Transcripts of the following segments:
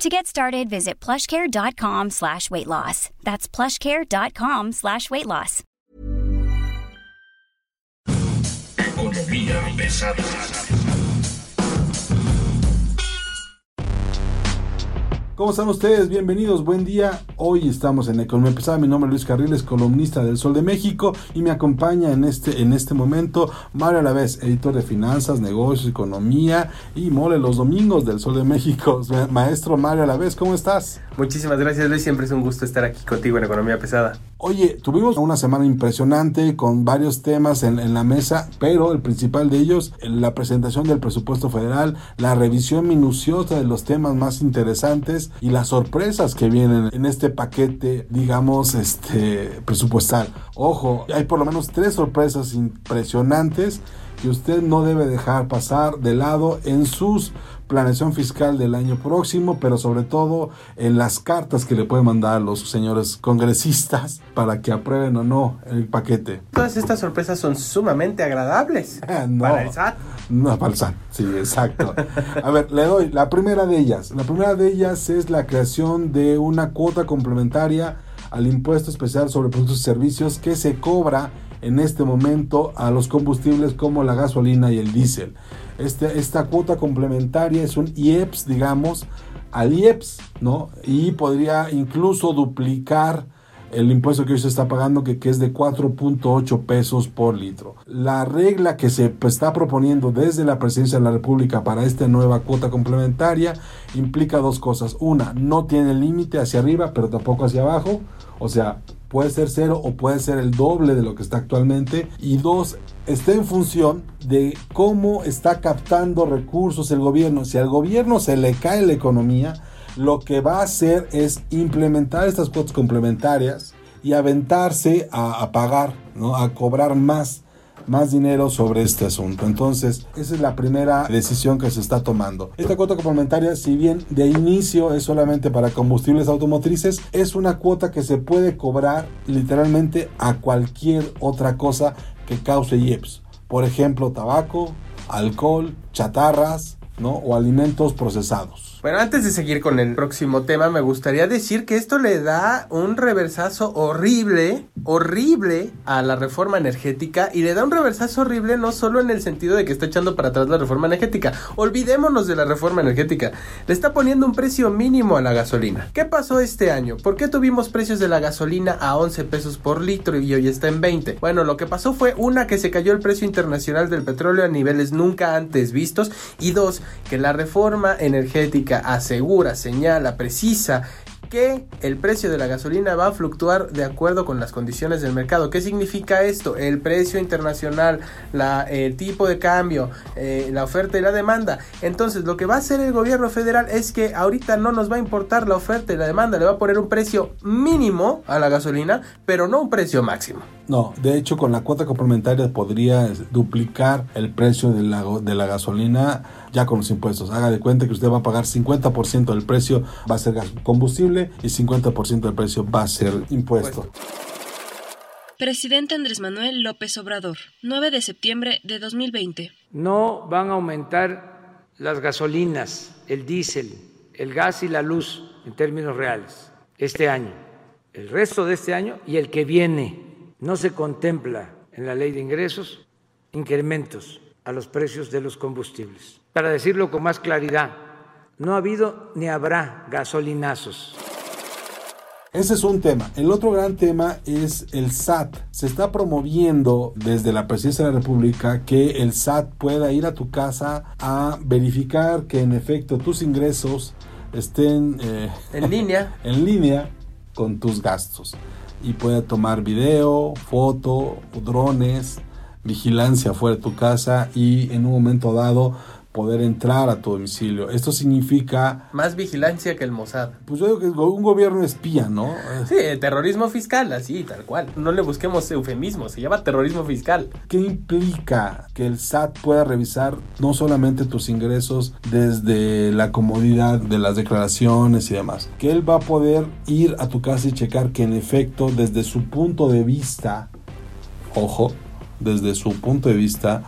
To get started, visit plushcare.com slash weight loss. That's plushcare.com slash weight loss. Economía pesada. ¿Cómo están ustedes? Bienvenidos, buen día. Hoy estamos en Economía Pesada. Mi nombre es Luis Carriles, columnista del Sol de México y me acompaña en este, en este momento Mario Alavés, editor de finanzas, negocios, economía y mole los domingos del Sol de México. Maestro Mario Alavés, ¿cómo estás? Muchísimas gracias Luis, siempre es un gusto estar aquí contigo en Economía Pesada. Oye, tuvimos una semana impresionante con varios temas en, en la mesa, pero el principal de ellos, la presentación del presupuesto federal, la revisión minuciosa de los temas más interesantes y las sorpresas que vienen en este paquete, digamos, este presupuestal. Ojo, hay por lo menos tres sorpresas impresionantes que usted no debe dejar pasar de lado en sus planeación fiscal del año próximo, pero sobre todo en las cartas que le pueden mandar a los señores congresistas para que aprueben o no el paquete. Todas estas sorpresas son sumamente agradables no, para el SAT. No, para el SAT, sí, exacto. A ver, le doy la primera de ellas. La primera de ellas es la creación de una cuota complementaria al impuesto especial sobre productos y servicios que se cobra en este momento a los combustibles como la gasolina y el diésel. Este, esta cuota complementaria es un IEPS, digamos, al IEPS, ¿no? Y podría incluso duplicar el impuesto que hoy se está pagando, que, que es de 4.8 pesos por litro. La regla que se pues, está proponiendo desde la presidencia de la República para esta nueva cuota complementaria implica dos cosas. Una, no tiene límite hacia arriba, pero tampoco hacia abajo. O sea, puede ser cero o puede ser el doble de lo que está actualmente. Y dos, está en función de cómo está captando recursos el gobierno. Si al gobierno se le cae la economía, lo que va a hacer es implementar estas cuotas complementarias y aventarse a, a pagar, ¿no? a cobrar más más dinero sobre este asunto. Entonces, esa es la primera decisión que se está tomando. Esta cuota complementaria, si bien de inicio es solamente para combustibles automotrices, es una cuota que se puede cobrar literalmente a cualquier otra cosa que cause IEPS. Por ejemplo, tabaco, alcohol, chatarras, ¿no? O alimentos procesados. Bueno, antes de seguir con el próximo tema, me gustaría decir que esto le da un reversazo horrible, horrible a la reforma energética y le da un reversazo horrible no solo en el sentido de que está echando para atrás la reforma energética, olvidémonos de la reforma energética, le está poniendo un precio mínimo a la gasolina. ¿Qué pasó este año? ¿Por qué tuvimos precios de la gasolina a 11 pesos por litro y hoy está en 20? Bueno, lo que pasó fue una que se cayó el precio internacional del petróleo a niveles nunca antes vistos y dos, que la reforma energética asegura, señala, precisa que el precio de la gasolina va a fluctuar de acuerdo con las condiciones del mercado. ¿Qué significa esto? El precio internacional, la, el tipo de cambio, eh, la oferta y la demanda. Entonces, lo que va a hacer el gobierno federal es que ahorita no nos va a importar la oferta y la demanda, le va a poner un precio mínimo a la gasolina, pero no un precio máximo. No, de hecho con la cuota complementaria podría duplicar el precio de la, de la gasolina ya con los impuestos. Haga de cuenta que usted va a pagar 50% del precio va a ser combustible y 50% del precio va a ser impuesto. Presidente Andrés Manuel López Obrador, 9 de septiembre de 2020. No van a aumentar las gasolinas, el diésel, el gas y la luz en términos reales este año, el resto de este año y el que viene. No se contempla en la ley de ingresos incrementos a los precios de los combustibles. Para decirlo con más claridad, no ha habido ni habrá gasolinazos. Ese es un tema. El otro gran tema es el SAT. Se está promoviendo desde la presidencia de la República que el SAT pueda ir a tu casa a verificar que en efecto tus ingresos estén eh, en línea. en línea con tus gastos y pueda tomar video, foto, drones, vigilancia fuera de tu casa y en un momento dado poder entrar a tu domicilio. Esto significa, Más vigilancia que el Mossad. pues yo digo que es un gobierno espía, ¿no? Sí, terrorismo fiscal, así, tal cual. No le busquemos eufemismo, se llama terrorismo fiscal. ¿Qué implica que el SAT pueda revisar no solamente tus ingresos desde la comodidad de las declaraciones y demás? Que él va a poder ir a tu casa y checar que en efecto desde su punto de vista, ojo, desde su punto de vista,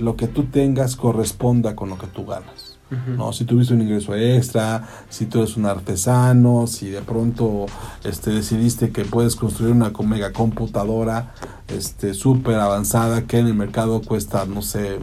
lo que tú tengas corresponda con lo que tú ganas. ¿no? Si tuviste un ingreso extra, si tú eres un artesano, si de pronto este, decidiste que puedes construir una mega computadora este, súper avanzada que en el mercado cuesta, no sé,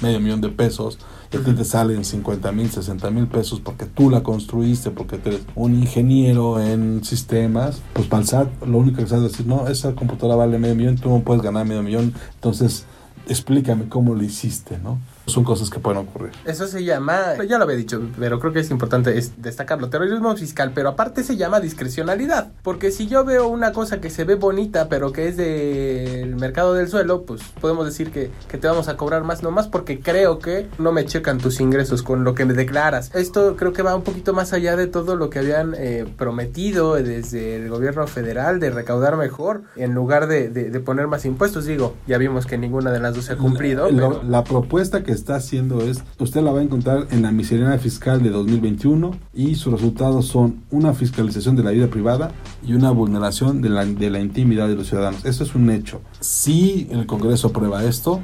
medio millón de pesos, y a ti te salen 50 mil, 60 mil pesos porque tú la construiste, porque tú eres un ingeniero en sistemas, pues para el SAT lo único que se hace es decir, no, esa computadora vale medio millón, tú no puedes ganar medio millón, entonces explícame cómo lo hiciste, ¿no? Son cosas que pueden ocurrir. Eso se llama, ya lo había dicho, pero creo que es importante es destacarlo, terrorismo fiscal, pero aparte se llama discrecionalidad, porque si yo veo una cosa que se ve bonita, pero que es del mercado del suelo, pues podemos decir que, que te vamos a cobrar más, nomás porque creo que no me checan tus ingresos con lo que me declaras. Esto creo que va un poquito más allá de todo lo que habían eh, prometido desde el gobierno federal de recaudar mejor, en lugar de, de- de poner más impuestos, digo, ya vimos que ninguna de las dos se ha cumplido. La, pero- la propuesta que está haciendo es, usted la va a encontrar en la miscelánea fiscal de 2021 y sus resultados son una fiscalización de la vida privada y una vulneración de la, de la intimidad de los ciudadanos. Eso es un hecho. Si el Congreso aprueba esto,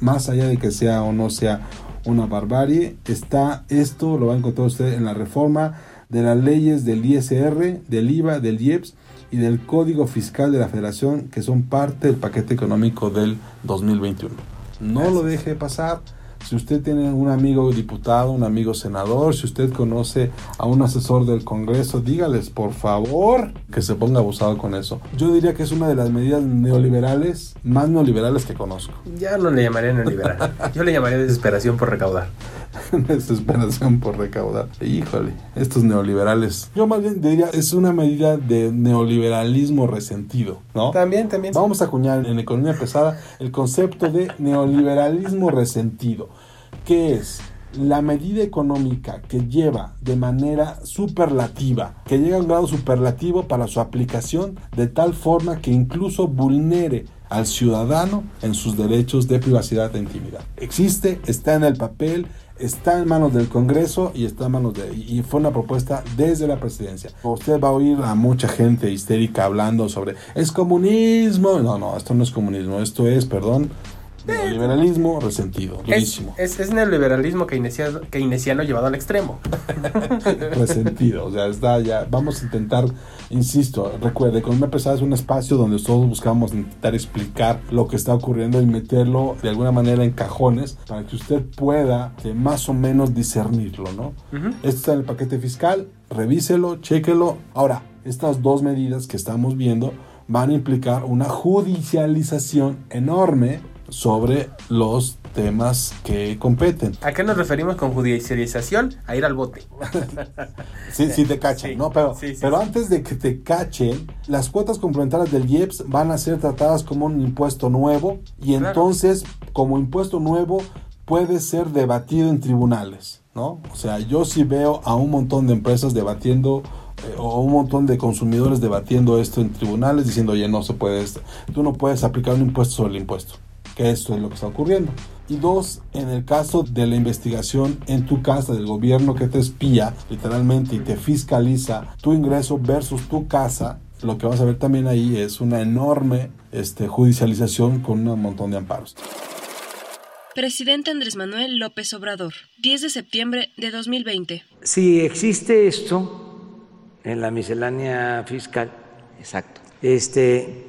más allá de que sea o no sea una barbarie, está esto, lo va a encontrar usted en la reforma de las leyes del ISR, del IVA, del IEPS y del Código Fiscal de la Federación, que son parte del paquete económico del 2021. No lo deje pasar. Si usted tiene un amigo diputado, un amigo senador, si usted conoce a un asesor del Congreso, dígales por favor que se ponga abusado con eso. Yo diría que es una de las medidas neoliberales más neoliberales que conozco. Ya no le llamaría neoliberal. Yo le llamaría desesperación por recaudar. desesperación por recaudar. Híjole, estos neoliberales. Yo más bien diría, es una medida de neoliberalismo resentido, ¿no? También, también. Vamos a acuñar en economía pesada el concepto de neoliberalismo resentido, que es la medida económica que lleva de manera superlativa, que llega a un grado superlativo para su aplicación de tal forma que incluso vulnere al ciudadano en sus derechos de privacidad e intimidad. Existe, está en el papel, está en manos del Congreso y está en manos de y fue una propuesta desde la presidencia. Usted va a oír a mucha gente histérica hablando sobre es comunismo. No, no, esto no es comunismo, esto es, perdón, neoliberalismo resentido, Es, durísimo, es, es neoliberalismo keynesiano, keynesiano llevado al extremo. resentido. O sea, está ya. Vamos a intentar, insisto, recuerde, Economía Pesada es un espacio donde todos buscamos intentar explicar lo que está ocurriendo y meterlo de alguna manera en cajones para que usted pueda eh, más o menos discernirlo, ¿no? Esto está en el paquete fiscal, revíselo, chéquelo. Ahora, estas dos medidas que estamos viendo van a implicar una judicialización enorme sobre los temas que competen. ¿A qué nos referimos con judicialización? A ir al bote. Sí, sí te cachan, Sí, ¿no? Pero, sí, sí, pero antes de que te cachen, las cuotas complementarias del IEPS van a ser tratadas como un impuesto nuevo y Claro. entonces, como impuesto nuevo, puede ser debatido en tribunales, ¿no? O sea, yo sí veo a un montón de empresas debatiendo eh, o un montón de consumidores debatiendo esto en tribunales diciendo, oye, no se puede esto. Tú no puedes aplicar un impuesto sobre el impuesto. Que esto es lo que está ocurriendo. Y dos, en el caso de la investigación en tu casa del gobierno que te espía literalmente y te fiscaliza tu ingreso versus tu casa, lo que vas a ver también ahí es una enorme este, judicialización con un montón de amparos. Presidente Andrés Manuel López Obrador, 10 de septiembre de 2020. Si existe esto en la miscelánea fiscal, Exacto. este,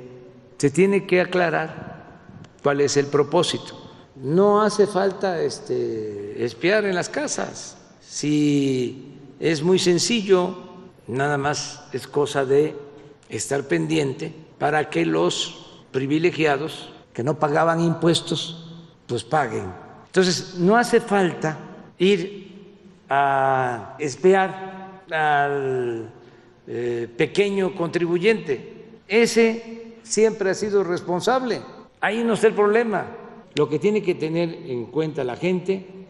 se tiene que aclarar cuál es el propósito. No hace falta este, espiar en las casas. Si es muy sencillo, nada más es cosa de estar pendiente para que los privilegiados que no pagaban impuestos, pues paguen. Entonces, no hace falta ir a espiar al eh, pequeño contribuyente. Ese siempre ha sido responsable. Ahí no está el problema. Lo que tiene que tener en cuenta la gente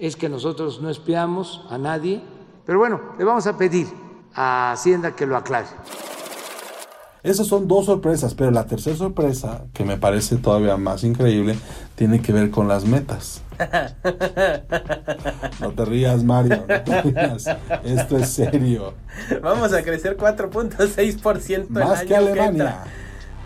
es que nosotros no espiamos a nadie, pero bueno, le vamos a pedir a Hacienda que lo aclare. Esas son dos sorpresas, pero la tercera sorpresa, que me parece todavía más increíble, tiene que ver con las metas. No te rías, Mario, no te rías. Esto es serio. Vamos a crecer 4.6% el Más año que Alemania. entra.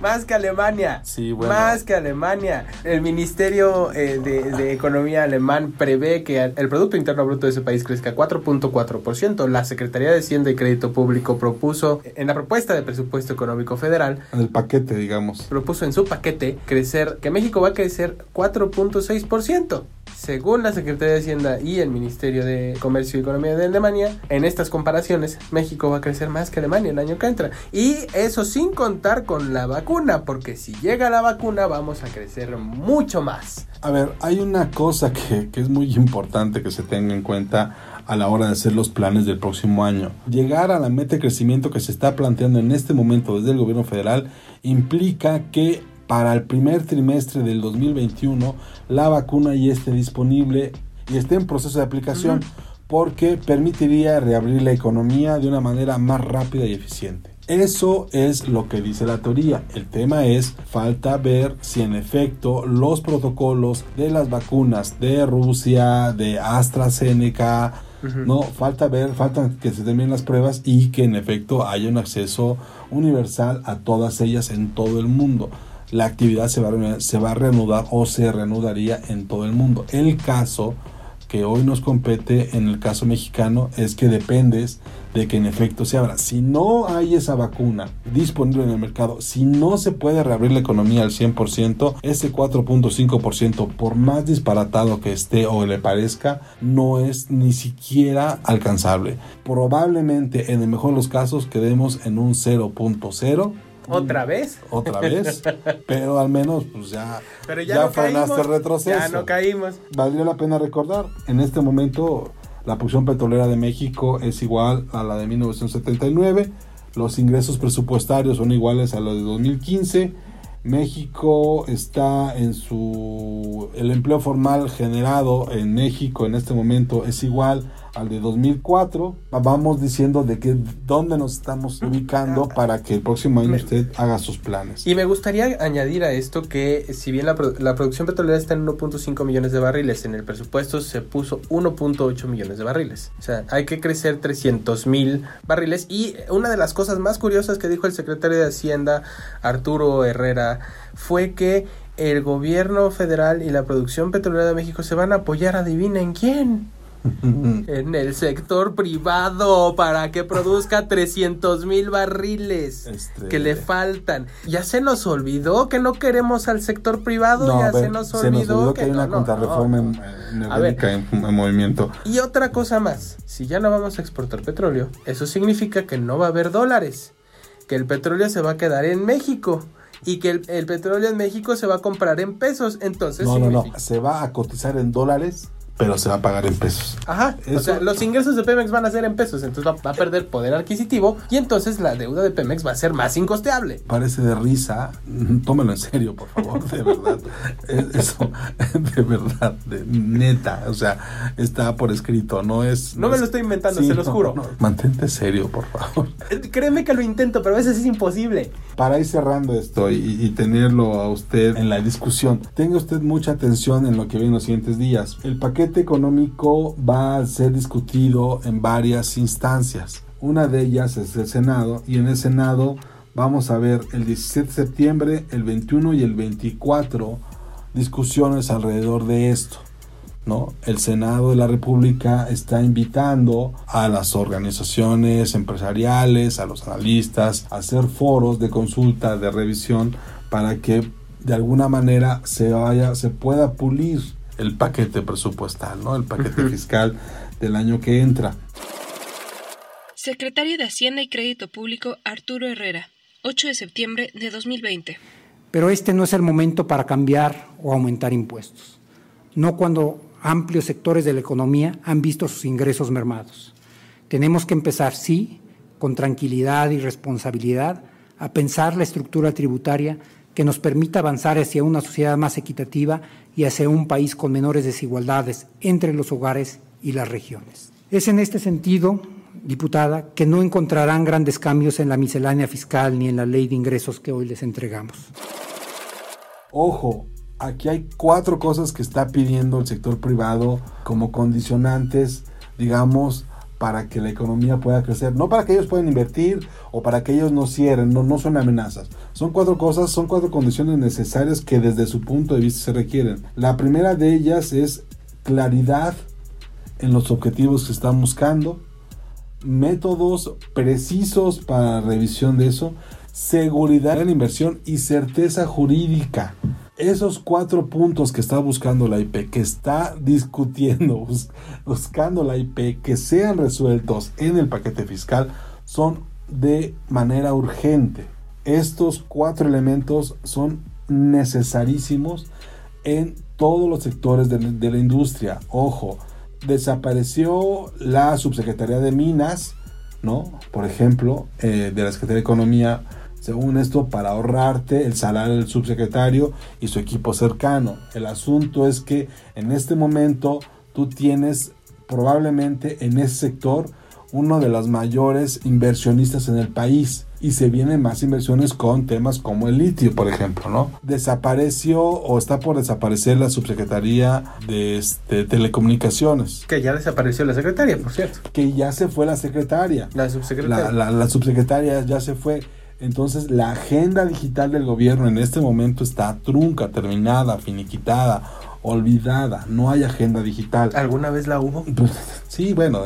Más que Alemania. Sí, bueno. Más que Alemania. El Ministerio eh, de, de Economía alemán prevé que el Producto Interno Bruto de ese país crezca 4.4%. La Secretaría de Hacienda y Crédito Público propuso, en la propuesta de presupuesto económico federal, En el paquete, digamos. propuso en su paquete crecer, que México va a crecer 4.6%. Según la Secretaría de Hacienda y el Ministerio de Comercio y Economía de Alemania, en estas comparaciones, México va a crecer más que Alemania el año que entra. Y eso sin contar con la vacuna, porque si llega la vacuna vamos a crecer mucho más. A ver, hay una cosa que, es muy importante que se tenga en cuenta a la hora de hacer los planes del próximo año. Llegar a la meta de crecimiento que se está planteando en este momento desde el gobierno federal implica que para el primer trimestre del 2021 la vacuna ya esté disponible y esté en proceso de aplicación porque permitiría reabrir la economía de una manera más rápida y eficiente. Eso es lo que dice la teoría. El tema es, falta ver si en efecto los protocolos de las vacunas de Rusia, de AstraZeneca, no, falta ver, falta que se terminen las pruebas y que en efecto haya un acceso universal a todas ellas en todo el mundo. La actividad se va, a, reanudar- o se reanudaría en todo el mundo. El caso que hoy nos compete en el caso mexicano es que dependes de que en efecto se abra. Si no hay esa vacuna disponible en el mercado, si no se puede reabrir la economía al 100%, ese 4.5%, por más disparatado que esté o le parezca, no es ni siquiera alcanzable. Probablemente en el mejor de los casos quedemos en un 0.0 ¿Otra vez? otra vez, pero al menos pues ya, Pero ya, no frenaste caímos. el retroceso. Ya no caímos. Valdría la pena recordar, en este momento la producción petrolera de México es igual a la de 1979, los ingresos presupuestarios son iguales a los de 2015, México está en su... el empleo formal generado en México en este momento es igual al de 2004. Vamos diciendo de que dónde nos estamos ubicando para que el próximo año usted haga sus planes. Y me gustaría añadir a esto que si bien la, la producción petrolera está en 1.5 millones de barriles, en el presupuesto se puso 1.8 millones de barriles. O sea, hay que crecer 300 mil barriles. Y una de las cosas más curiosas que dijo el secretario de Hacienda, Arturo Herrera, fue que el gobierno federal y la producción petrolera de México se van a apoyar, adivinen quién. En el sector privado para que produzca 300 mil barriles Este- que le faltan. Ya se nos olvidó que no queremos al sector privado, No, ya ver, se nos olvidó, que hay una no, contrarreforma no. en- en, en movimiento. Y otra cosa más, si ya no vamos a exportar petróleo, eso significa que no va a haber dólares, que el petróleo se va a quedar en México y que el, el petróleo en México se va a comprar en pesos, entonces No, no, no, se va a cotizar en dólares, pero se va a pagar en pesos. Ajá, o sea, los ingresos de Pemex van a ser en pesos, entonces va, va a perder poder adquisitivo y entonces la deuda de Pemex va a ser más incosteable. Parece de risa, tómalo en serio, por favor, de verdad. Es- Eso, de verdad, de neta, o sea, está por escrito, no es... No me es- lo estoy inventando, se los juro. Mantente serio, por favor. Créeme que lo intento, pero a veces es imposible. Para ir cerrando esto y, y tenerlo a usted en la discusión, tenga usted mucha atención en lo que viene en los siguientes días. El paquete económico va a ser discutido en varias instancias. Una de ellas es el Senado y en el Senado vamos a ver el 17 de septiembre, el 21 y el 24 discusiones alrededor de esto. ¿no? El Senado de la República está invitando a las organizaciones empresariales, a los analistas, a hacer foros de consulta, de revisión, para que de alguna manera se vaya, se pueda pulir el paquete presupuestal, ¿no? El paquete fiscal del año que entra. Secretario de Hacienda y Crédito Público Arturo Herrera, 8 de septiembre de 2020. Pero este no es el momento para cambiar o aumentar impuestos. No cuando amplios sectores de la economía han visto sus ingresos mermados. Tenemos que empezar, sí, con tranquilidad y responsabilidad, a pensar la estructura tributaria que nos permita avanzar hacia una sociedad más equitativa y hacia un país con menores desigualdades entre los hogares y las regiones. Es en este sentido, diputada, que no encontrarán grandes cambios en la miscelánea fiscal ni en la ley de ingresos que hoy les entregamos. Ojo, aquí hay cuatro cosas que está pidiendo el sector privado como condicionantes, digamos, para que la economía pueda crecer. No para que ellos puedan invertir o para que ellos no cierren, no, no son amenazas. Son cuatro cosas, son cuatro condiciones necesarias que desde su punto de vista se requieren. La primera de ellas es claridad en los objetivos que están buscando, métodos precisos para la revisión de eso, seguridad en la inversión y certeza jurídica esos cuatro puntos que está buscando la IP, que está discutiendo, buscando la IP, que sean resueltos en el paquete fiscal, son de manera urgente. Estos cuatro elementos son necesarísimos en todos los sectores de, la industria. Ojo, desapareció la subsecretaría de Minas, ¿no? Por ejemplo, eh, de la Secretaría de Economía según esto, para ahorrarte el salario del subsecretario y su equipo cercano. El asunto es que en este momento tú tienes probablemente en ese sector uno de los mayores inversionistas en el país y se vienen más inversiones con temas como el litio, por ejemplo, ¿no? Desapareció o está por desaparecer la subsecretaría de este, telecomunicaciones. Que ya desapareció la secretaria, por cierto. Que ya se fue la secretaria. La subsecretaria. la subsecretaria ya se fue. Entonces la agenda digital del gobierno en este momento está trunca, terminada, finiquitada, olvidada. No hay agenda digital. ¿Alguna vez la hubo? Pues, sí, bueno,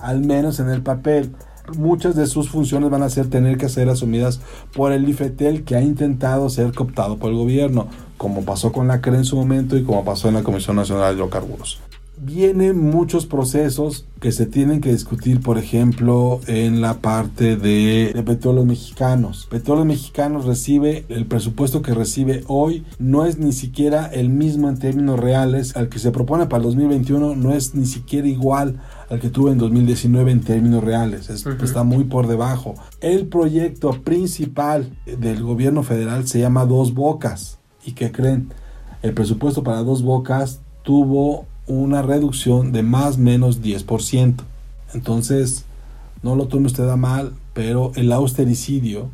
al, menos en el papel. Muchas de sus funciones van a ser tener que ser asumidas por el IFETEL que ha intentado ser cooptado por el gobierno, como pasó con la CRE en su momento y como pasó en la Comisión Nacional de Hidrocarburos vienen muchos procesos que se tienen que discutir, por ejemplo, en la parte de, de, petróleos mexicanos. Petróleos mexicanos recibe, el presupuesto que recibe hoy no es ni siquiera el mismo en términos reales al que se propone para el 2021, no es ni siquiera igual al que tuvo en 2019 en términos reales, está muy por debajo. El proyecto principal del gobierno federal se llama Dos Bocas. ¿Y qué creen? El presupuesto para Dos Bocas tuvo una reducción de más menos 10%. Entonces, no lo tome usted a mal, pero el austericidio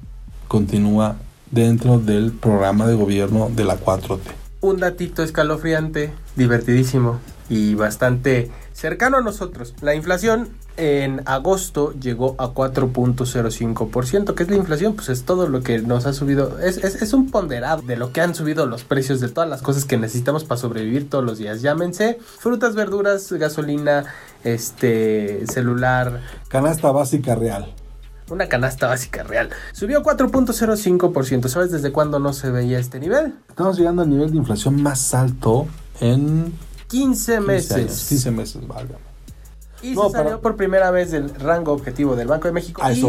continúa dentro del programa de gobierno de la 4T. Un datito escalofriante, divertidísimo y bastante cercano a nosotros. La inflación en agosto llegó a 4.05%. ¿Qué es la inflación? Pues es todo lo que nos ha subido. Es, es, un ponderado de lo que han subido los precios de todas las cosas que necesitamos para sobrevivir todos los días. Llámense frutas, verduras, gasolina, este celular. Canasta básica real. Una canasta básica real. Subió 4.05%. ¿Sabes desde cuándo no se veía este nivel? Estamos llegando al nivel de inflación más alto en 15 meses. 15 meses, válgame. Y se salió por primera vez del rango objetivo del Banco de México y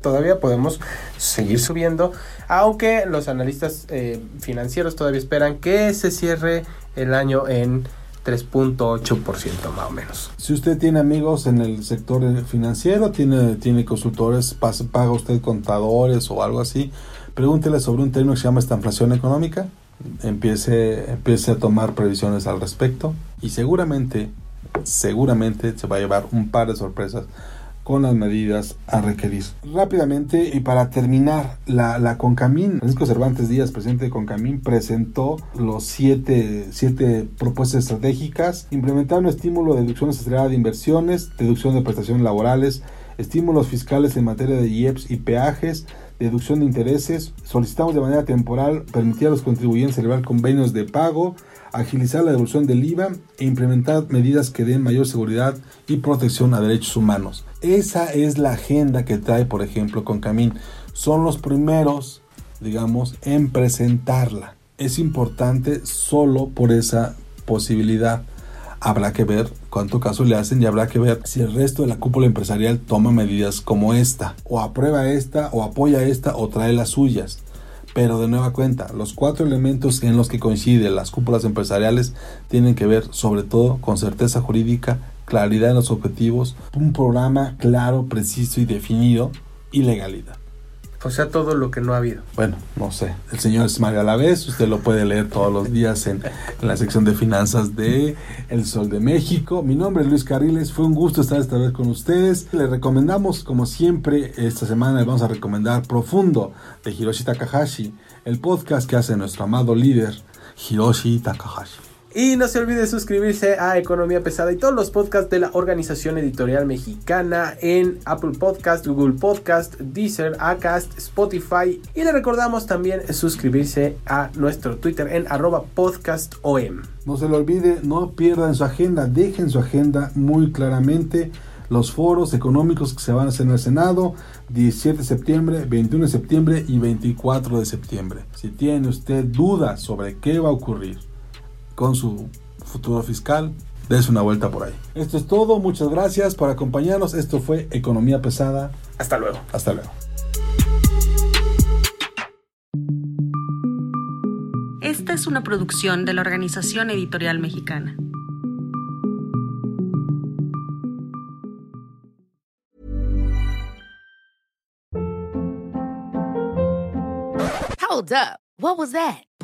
todavía podemos seguir subiendo, aunque los analistas eh, financieros todavía esperan que se cierre el año en 3.8% más o menos. Si usted tiene amigos en el sector financiero, tiene, tiene consultores, paga usted contadores o algo así, pregúntele sobre un término que se llama esta inflación económica empiece, empiece a tomar previsiones al respecto y seguramente, seguramente se va a llevar un par de sorpresas con las medidas a requerir. Rápidamente y para terminar, la, la Concamín, Francisco Cervantes Díaz, presidente de Concamín, presentó los siete, siete propuestas estratégicas, implementar un estímulo de deducción acelerada de inversiones, deducción de prestaciones laborales, estímulos fiscales en materia de IEPS y peajes, deducción de intereses, solicitamos de manera temporal permitir a los contribuyentes celebrar convenios de pago, agilizar la devolución del IVA e implementar medidas que den mayor seguridad y protección a derechos humanos. Esa es la agenda que trae, por ejemplo, con Camín. Son los primeros, digamos, en presentarla. Es importante solo por esa posibilidad habrá que ver cuánto caso le hacen y habrá que ver si el resto de la cúpula empresarial toma medidas como esta, o aprueba esta, o apoya esta, o trae las suyas. Pero de nueva cuenta, los cuatro elementos en los que coinciden las cúpulas empresariales tienen que ver sobre todo con certeza jurídica, claridad en los objetivos, un programa claro, preciso y definido y legalidad. O sea, todo lo que no ha habido. Bueno, no sé. El señor es Mario Alavés. Usted lo puede leer todos los días en, la sección de finanzas de El Sol de México. Mi nombre es Luis Carriles. Fue un gusto estar esta vez con ustedes. Le recomendamos, como siempre, esta semana le vamos a recomendar Profundo de Hiroshi Takahashi, el podcast que hace nuestro amado líder Hiroshi Takahashi. Y no se olvide suscribirse a Economía Pesada y todos los podcasts de la Organización Editorial Mexicana en Apple Podcast, Google Podcast, Deezer, Acast, Spotify. Y le recordamos también suscribirse a nuestro Twitter en arroba podcastom. No se lo olvide, no pierdan su agenda, dejen su agenda muy claramente los foros económicos que se van a hacer en el Senado 17 de septiembre, 21 de septiembre y 24 de septiembre. Si tiene usted dudas sobre qué va a ocurrir con su futuro fiscal, des una vuelta por ahí. Esto es todo, muchas gracias por acompañarnos. Esto fue Economía Pesada. Hasta luego. Hasta luego. Esta es una producción de la Organización Editorial Mexicana. Hold up. What was that?